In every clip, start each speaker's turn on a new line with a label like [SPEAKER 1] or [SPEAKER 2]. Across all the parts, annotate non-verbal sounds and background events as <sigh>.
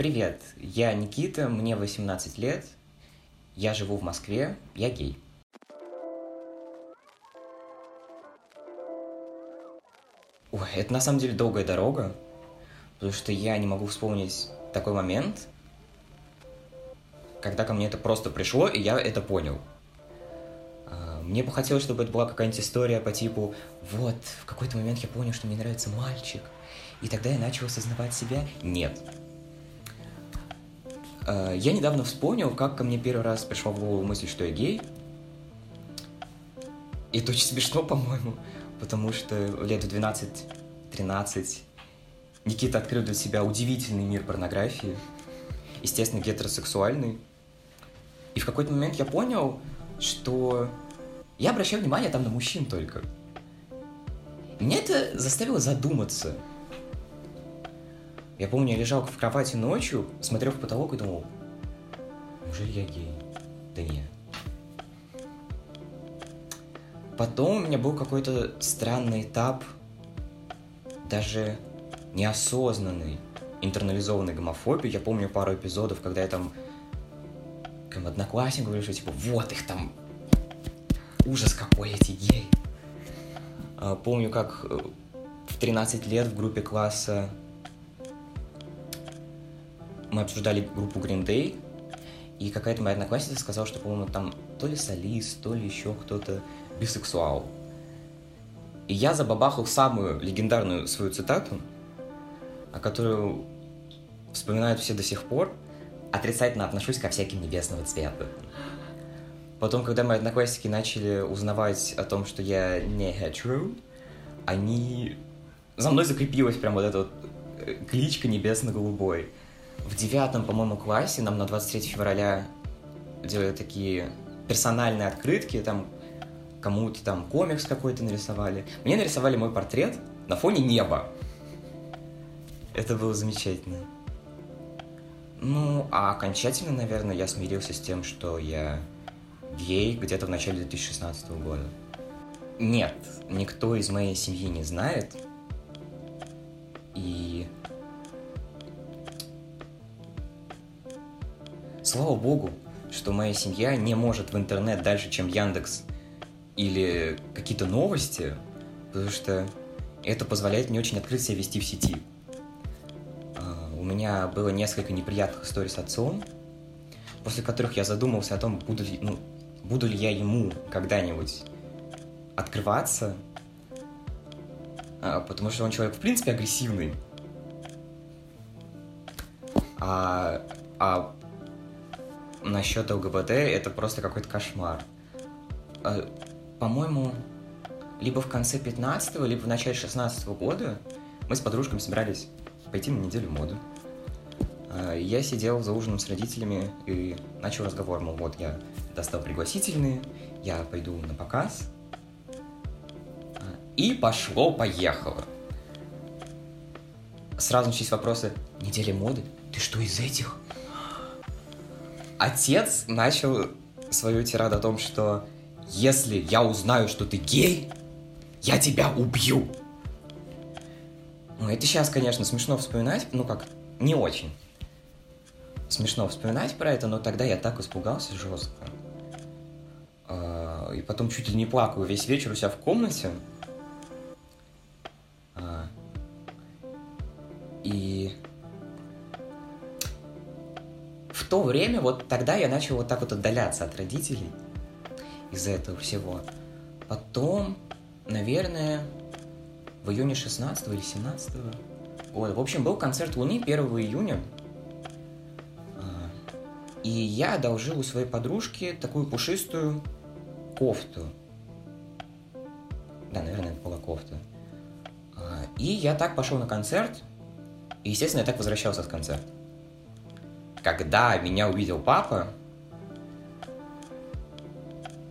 [SPEAKER 1] Привет, я Никита, мне 18 лет, я живу в Москве, я гей. Ой, это на самом деле долгая дорога, потому что я не могу вспомнить такой момент, когда ко мне это просто пришло, и я это понял. А, мне бы хотелось, чтобы это была какая-нибудь история по типу «Вот, в какой-то момент я понял, что мне нравится мальчик, и тогда я начал осознавать себя». Нет. А, я недавно вспомнил, как ко мне первый раз пришла в голову мысль, что я гей. И это очень смешно, <laughs> по-моему, потому что лет в 12-13 Никита открыл для себя удивительный мир порнографии, естественно, гетеросексуальный. И в какой-то момент я понял, что я обращаю внимание там на мужчин только. Меня это заставило задуматься. Я помню, я лежал в кровати ночью, смотрел в потолок и думал, неужели я гей? Да нет. Потом у меня был какой-то странный этап, даже неосознанный, интернализованной гомофобии. Я помню пару эпизодов, когда я там к однокласснику говорю, что типа, вот их там, ужас какой эти геи. А, помню, как э, в 13 лет в группе класса мы обсуждали группу Green Day, и какая-то моя одноклассница сказала, что, по-моему, там то ли солист, то ли еще кто-то бисексуал. И я забабахал самую легендарную свою цитату, о которую вспоминают все до сих пор, отрицательно отношусь ко всяким небесного цвета. Потом, когда мои одноклассники начали узнавать о том, что я не hetero, они... За мной закрепилась прям вот эта вот э, кличка небесно-голубой. В девятом, по-моему, классе нам на 23 февраля делали такие персональные открытки, там кому-то там комикс какой-то нарисовали. Мне нарисовали мой портрет на фоне неба. Это было замечательно. Ну, а окончательно, наверное, я смирился с тем, что я гей где-то в начале 2016 года. Нет, никто из моей семьи не знает. И... Слава богу, что моя семья не может в интернет дальше, чем Яндекс или какие-то новости, потому что это позволяет мне очень открыто себя вести в сети. А, у меня было несколько неприятных историй с отцом, после которых я задумался о том, буду ли, ну, буду ли я ему когда-нибудь открываться, а, потому что он человек, в принципе, агрессивный. А, а насчет ЛГБТ это просто какой-то кошмар. А, по-моему, либо в конце 15 либо в начале 16 года мы с подружками собирались пойти на неделю моды. А, я сидел за ужином с родителями и начал разговор, мол, вот я достал пригласительные, я пойду на показ. А, и пошло-поехало. Сразу начались вопросы, неделя моды? Ты что, из этих? Отец начал свою тираду о том, что если я узнаю, что ты гей, я тебя убью. Ну, это сейчас, конечно, смешно вспоминать, ну как, не очень. Смешно вспоминать про это, но тогда я так испугался жестко. А, и потом чуть ли не плакал весь вечер у себя в комнате. А, и то время, вот тогда я начал вот так вот отдаляться от родителей из-за этого всего. Потом, наверное, в июне 16 или 17 года. В общем, был концерт Луны 1 июня. А, и я одолжил у своей подружки такую пушистую кофту. Да, наверное, это была кофта. А, и я так пошел на концерт. И, естественно, я так возвращался с концерта. Когда меня увидел папа,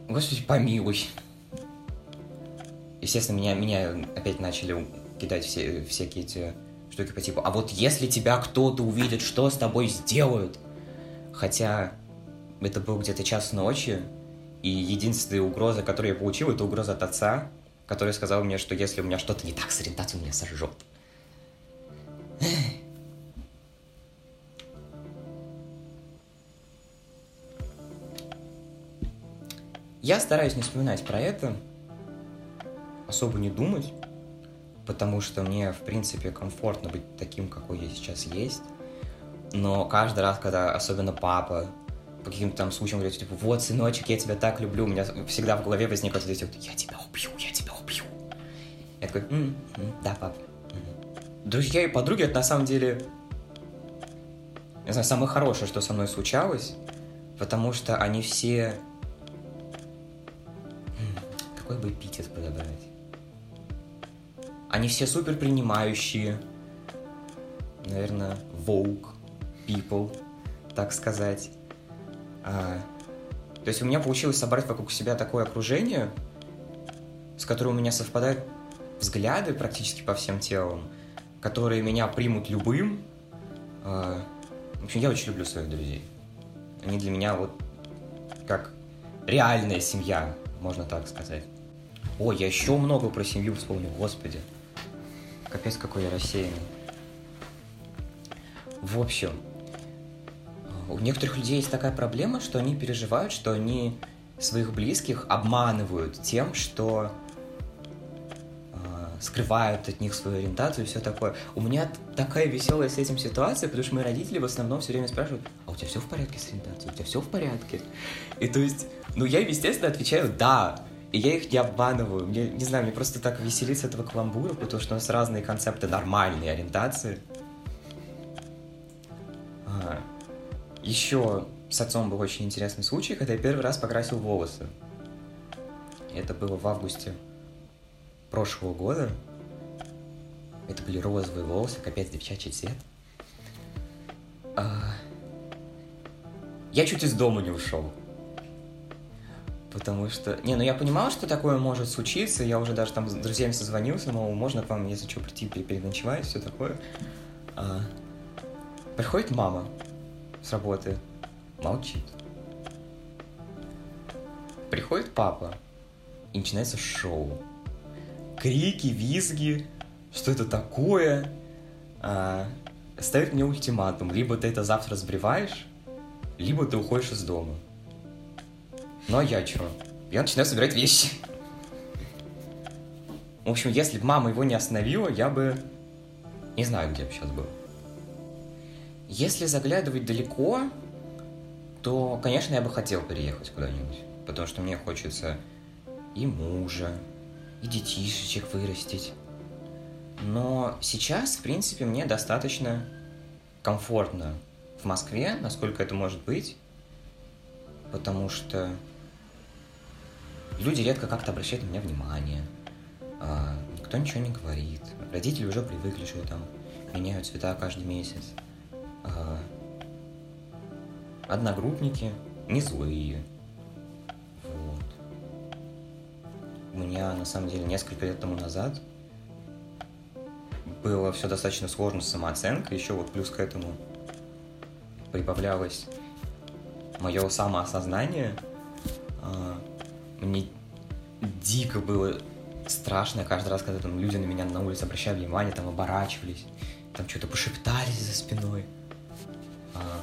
[SPEAKER 1] Господи, помилуй. Естественно, меня, меня опять начали кидать все, всякие эти штуки по типу, а вот если тебя кто-то увидит, что с тобой сделают? Хотя это был где-то час ночи, и единственная угроза, которую я получил, это угроза от отца, который сказал мне, что если у меня что-то не так с ориентацией, меня сожжет. Я стараюсь не вспоминать про это, особо не думать, потому что мне, в принципе, комфортно быть таким, какой я сейчас есть. Но каждый раз, когда особенно папа по каким-то там случаям говорит, типа, вот, сыночек, я тебя так люблю, у меня всегда в голове возникает вот эти вот, я тебя убью, я тебя убью. Я такой, м-м, да, пап. Друзья и подруги, это на самом деле, не знаю, самое хорошее, что со мной случалось, потому что они все... Какой бы эпитет подобрать? Они все супер принимающие, наверное, woke people, так сказать. А, то есть у меня получилось собрать вокруг себя такое окружение, с которым у меня совпадают взгляды практически по всем телам, которые меня примут любым. А, в общем, я очень люблю своих друзей. Они для меня вот как реальная семья, можно так сказать. Ой, я еще много про семью вспомнил, господи. Капец, какой я рассеянный. В общем, у некоторых людей есть такая проблема, что они переживают, что они своих близких обманывают тем, что э, скрывают от них свою ориентацию и все такое. У меня такая веселая с этим ситуация, потому что мои родители в основном все время спрашивают, а у тебя все в порядке с ориентацией? У тебя все в порядке? И то есть, ну я, естественно, отвечаю «да», и я их не обманываю. Мне, не знаю, мне просто так веселит с этого каламбура, потому что у нас разные концепты нормальной ориентации. А, еще с отцом был очень интересный случай, когда я первый раз покрасил волосы. Это было в августе прошлого года. Это были розовые волосы, капец, девчачий цвет. А... Я чуть из дома не ушел. Потому что... Не, ну я понимал, что такое может случиться. Я уже даже там с друзьями созвонился, мол, можно к вам, если что, прийти переночевать, все такое. А... Приходит мама с работы, молчит. Приходит папа, и начинается шоу. Крики, визги, что это такое? А, ставит мне ультиматум. Либо ты это завтра сбриваешь, либо ты уходишь из дома. Ну а я чё? Я начинаю собирать вещи. В общем, если бы мама его не остановила, я бы... Не знаю, где бы сейчас был. Если заглядывать далеко, то, конечно, я бы хотел переехать куда-нибудь. Потому что мне хочется и мужа, и детишечек вырастить. Но сейчас, в принципе, мне достаточно комфортно в Москве, насколько это может быть. Потому что люди редко как-то обращают на меня внимание. А, никто ничего не говорит. Родители уже привыкли, что там меняют цвета каждый месяц. А, одногруппники не злые. Вот. У меня, на самом деле, несколько лет тому назад было все достаточно сложно с самооценкой. Еще вот плюс к этому прибавлялось мое самоосознание. Мне дико было страшно каждый раз, когда там люди на меня на улице обращали внимание, там оборачивались, там что-то пошептались за спиной а,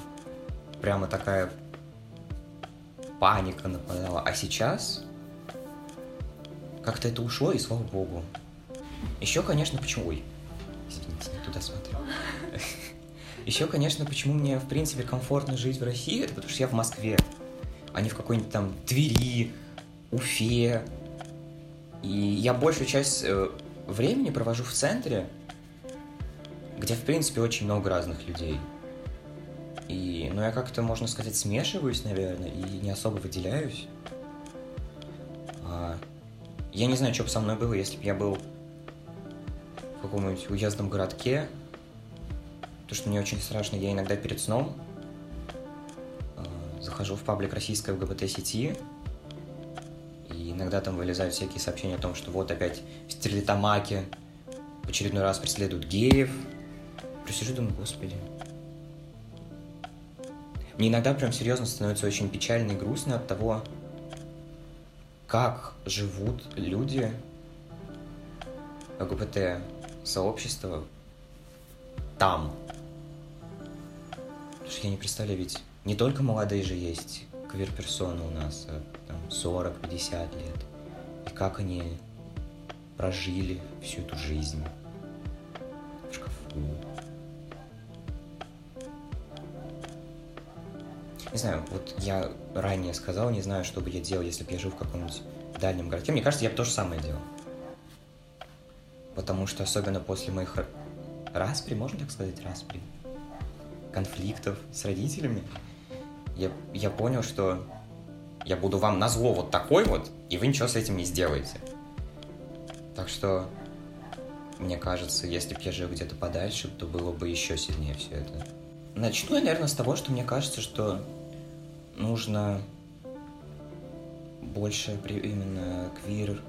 [SPEAKER 1] прямо такая паника нападала. А сейчас как-то это ушло, и слава богу. Еще, конечно, почему... Ой, извините, не туда смотрю. <laughs> Еще, конечно, почему мне, в принципе, комфортно жить в России, это потому что я в Москве, а не в какой-нибудь там Твери, Уфе. И я большую часть э, времени провожу в центре, где, в принципе, очень много разных людей. И, ну, я как-то, можно сказать, смешиваюсь, наверное, и не особо выделяюсь. А, я не знаю, что бы со мной было, если бы я был в каком-нибудь уездном городке. То, что мне очень страшно, я иногда перед сном а, захожу в паблик российской ЛГБТ-сети, иногда там вылезают всякие сообщения о том, что вот опять в Стерлитамаке в очередной раз преследуют геев. Просижу, думаю, господи, мне иногда прям серьезно становится очень печально и грустно от того, как живут люди ЛГБТ сообщества там. Потому что я не представляю, ведь не только молодые же есть квир-персоны у нас э, там, 40-50 лет. И как они прожили всю эту жизнь в шкафу. Не знаю, вот я ранее сказал, не знаю, что бы я делал, если бы я жил в каком-нибудь дальнем городке. Мне кажется, я бы то же самое делал. Потому что особенно после моих распри, можно так сказать, распри, конфликтов с родителями, я, я понял, что я буду вам на зло вот такой вот, и вы ничего с этим не сделаете. Так что, мне кажется, если бы я жил где-то подальше, то было бы еще сильнее все это. Начну я, наверное, с того, что мне кажется, что нужно больше именно квир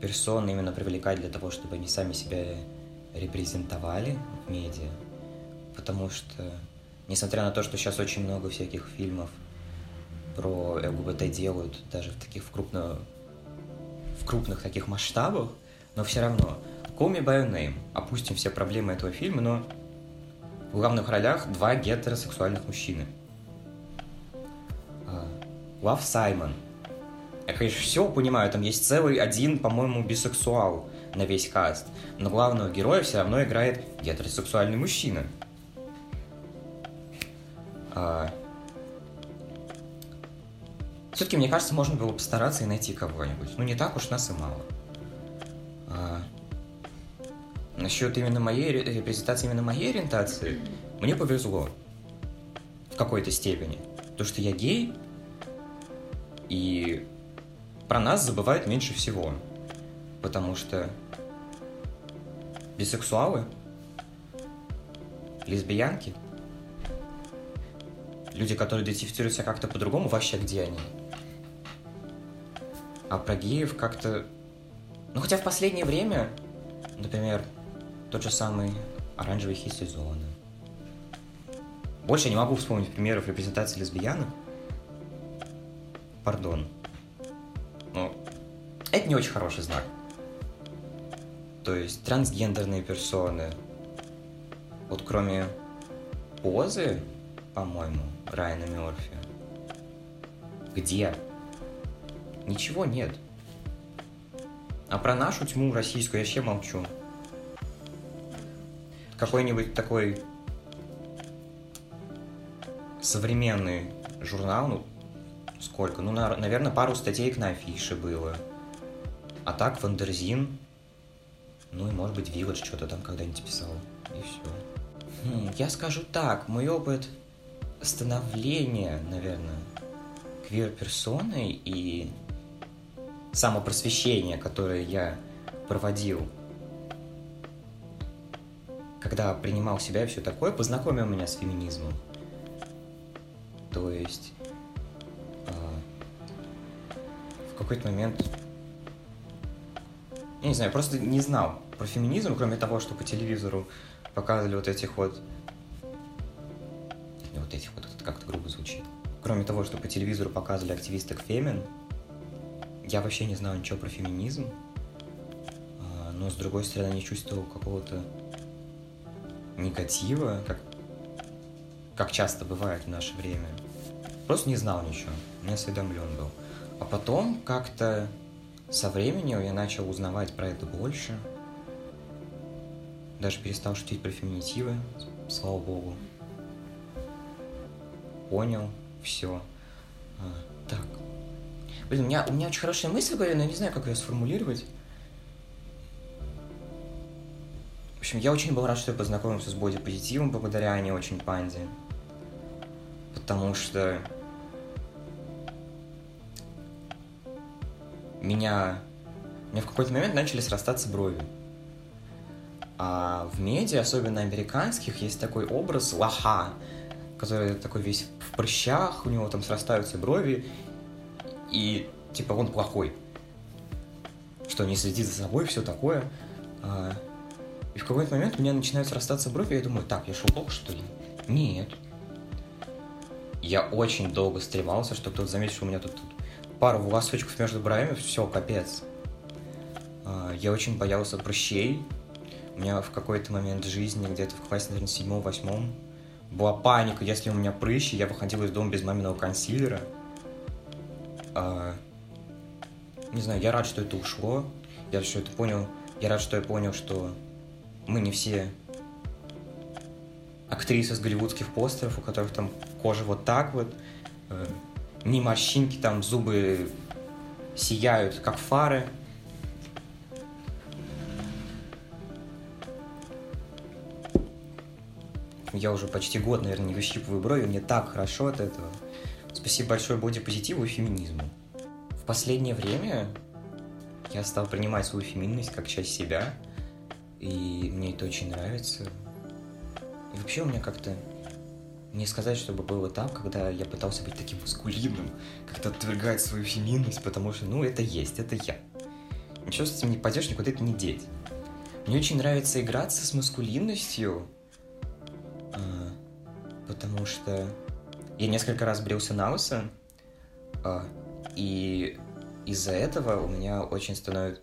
[SPEAKER 1] персон именно привлекать для того, чтобы они сами себя репрезентовали в медиа. Потому что, несмотря на то, что сейчас очень много всяких фильмов про ЛГБТ делают, даже в таких в, крупно, в крупных таких масштабах, но все равно. Call Me By Your Name. Опустим все проблемы этого фильма, но в главных ролях два гетеросексуальных мужчины. Лав Саймон. Я, конечно, все понимаю, там есть целый один, по-моему, бисексуал на весь каст. Но главного героя все равно играет гетеросексуальный мужчина. А... Все-таки, мне кажется, можно было постараться и найти кого-нибудь. Ну, не так уж нас и мало. А... Насчет именно моей репрезентации, именно моей ориентации, мне повезло. В какой-то степени. То, что я гей, и про нас забывают меньше всего. Потому что бисексуалы, лесбиянки, люди, которые идентифицируют себя как-то по-другому, вообще где они? А про геев как-то... Ну, хотя в последнее время, например, тот же самый оранжевый хит сезона. Больше я не могу вспомнить примеров репрезентации лесбиянок, пардон. Но это не очень хороший знак. То есть трансгендерные персоны, вот кроме позы, по-моему, Райана Мерфи, где? Ничего нет. А про нашу тьму российскую я вообще молчу. Какой-нибудь такой современный журнал, ну, Сколько? Ну, на, наверное, пару статей на Афише было. А так, Wonderzine, ну и, может быть, Village что-то там когда-нибудь писал. И все. Хм, я скажу так, мой опыт становления, наверное, квир-персоной и самопросвещение, которое я проводил, когда принимал себя и все такое, познакомил меня с феминизмом. То есть какой-то момент... Я не знаю, просто не знал про феминизм, кроме того, что по телевизору показывали вот этих вот... Вот этих вот, как-то грубо звучит. Кроме того, что по телевизору показывали активисток фемин, я вообще не знал ничего про феминизм, а, но с другой стороны не чувствовал какого-то негатива, как, как часто бывает в наше время. Просто не знал ничего, не осведомлен был. А потом как-то со временем я начал узнавать про это больше. Даже перестал шутить про феминитивы, слава богу. Понял, все. А, так. Блин, у меня, у меня очень хорошая мысль была, но я не знаю, как ее сформулировать. В общем, я очень был рад, что я познакомился с бодипозитивом благодаря Ане очень панде. Потому что меня, меня в какой-то момент начали срастаться брови. А в медиа, особенно американских, есть такой образ лоха, который такой весь в прыщах, у него там срастаются брови, и типа он плохой. Что не следит за собой, все такое. А, и в какой-то момент у меня начинают срастаться брови, и я думаю, так, я шелкок, что ли? Нет. Я очень долго стремался, чтобы кто-то заметил, что у меня тут, тут пару волосочков между бровями, все, капец. А, я очень боялся прыщей. У меня в какой-то момент жизни, где-то в классе, наверное, седьмом, восьмом, была паника, если у меня прыщи, я выходила из дома без маминого консилера. А, не знаю, я рад, что это ушло. Я рад, что это понял. Я рад, что я понял, что мы не все актрисы с голливудских постеров, у которых там кожа вот так вот, э, не морщинки, там зубы сияют, как фары. Я уже почти год, наверное, не выщипываю брови, мне так хорошо от этого. Спасибо большое бодипозитиву и феминизму. В последнее время я стал принимать свою феминность как часть себя, и мне это очень нравится. И вообще у меня как-то не сказать, чтобы было так, когда я пытался быть таким маскулинным, как-то отвергать свою феминность, потому что, ну, это есть, это я. Ничего с этим не пойдешь, никуда это не деть. Мне очень нравится играться с маскулинностью, а, потому что я несколько раз брился на лысо, а, и из-за этого у меня очень становится,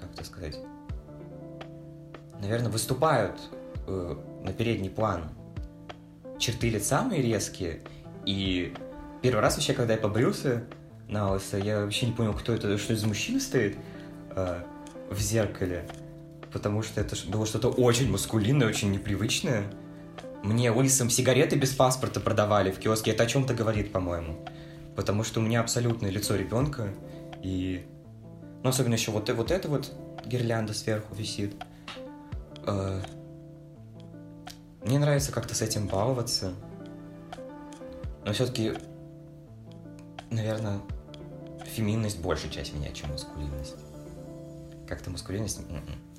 [SPEAKER 1] как это сказать, наверное, выступают э, на передний план черты лица мои резкие, и первый раз вообще, когда я побрился на лысо, я вообще не понял, кто это, что это за мужчина стоит э, в зеркале, потому что это было что-то очень маскулинное, очень непривычное. Мне лысым сигареты без паспорта продавали в киоске, это о чем-то говорит, по-моему. Потому что у меня абсолютное лицо ребенка, и... Ну, особенно еще вот, вот это вот гирлянда сверху висит. Э, мне нравится как-то с этим баловаться. Но все-таки, наверное, феминность большая часть меня, чем маскулинность. Как-то маскулинность... М-м.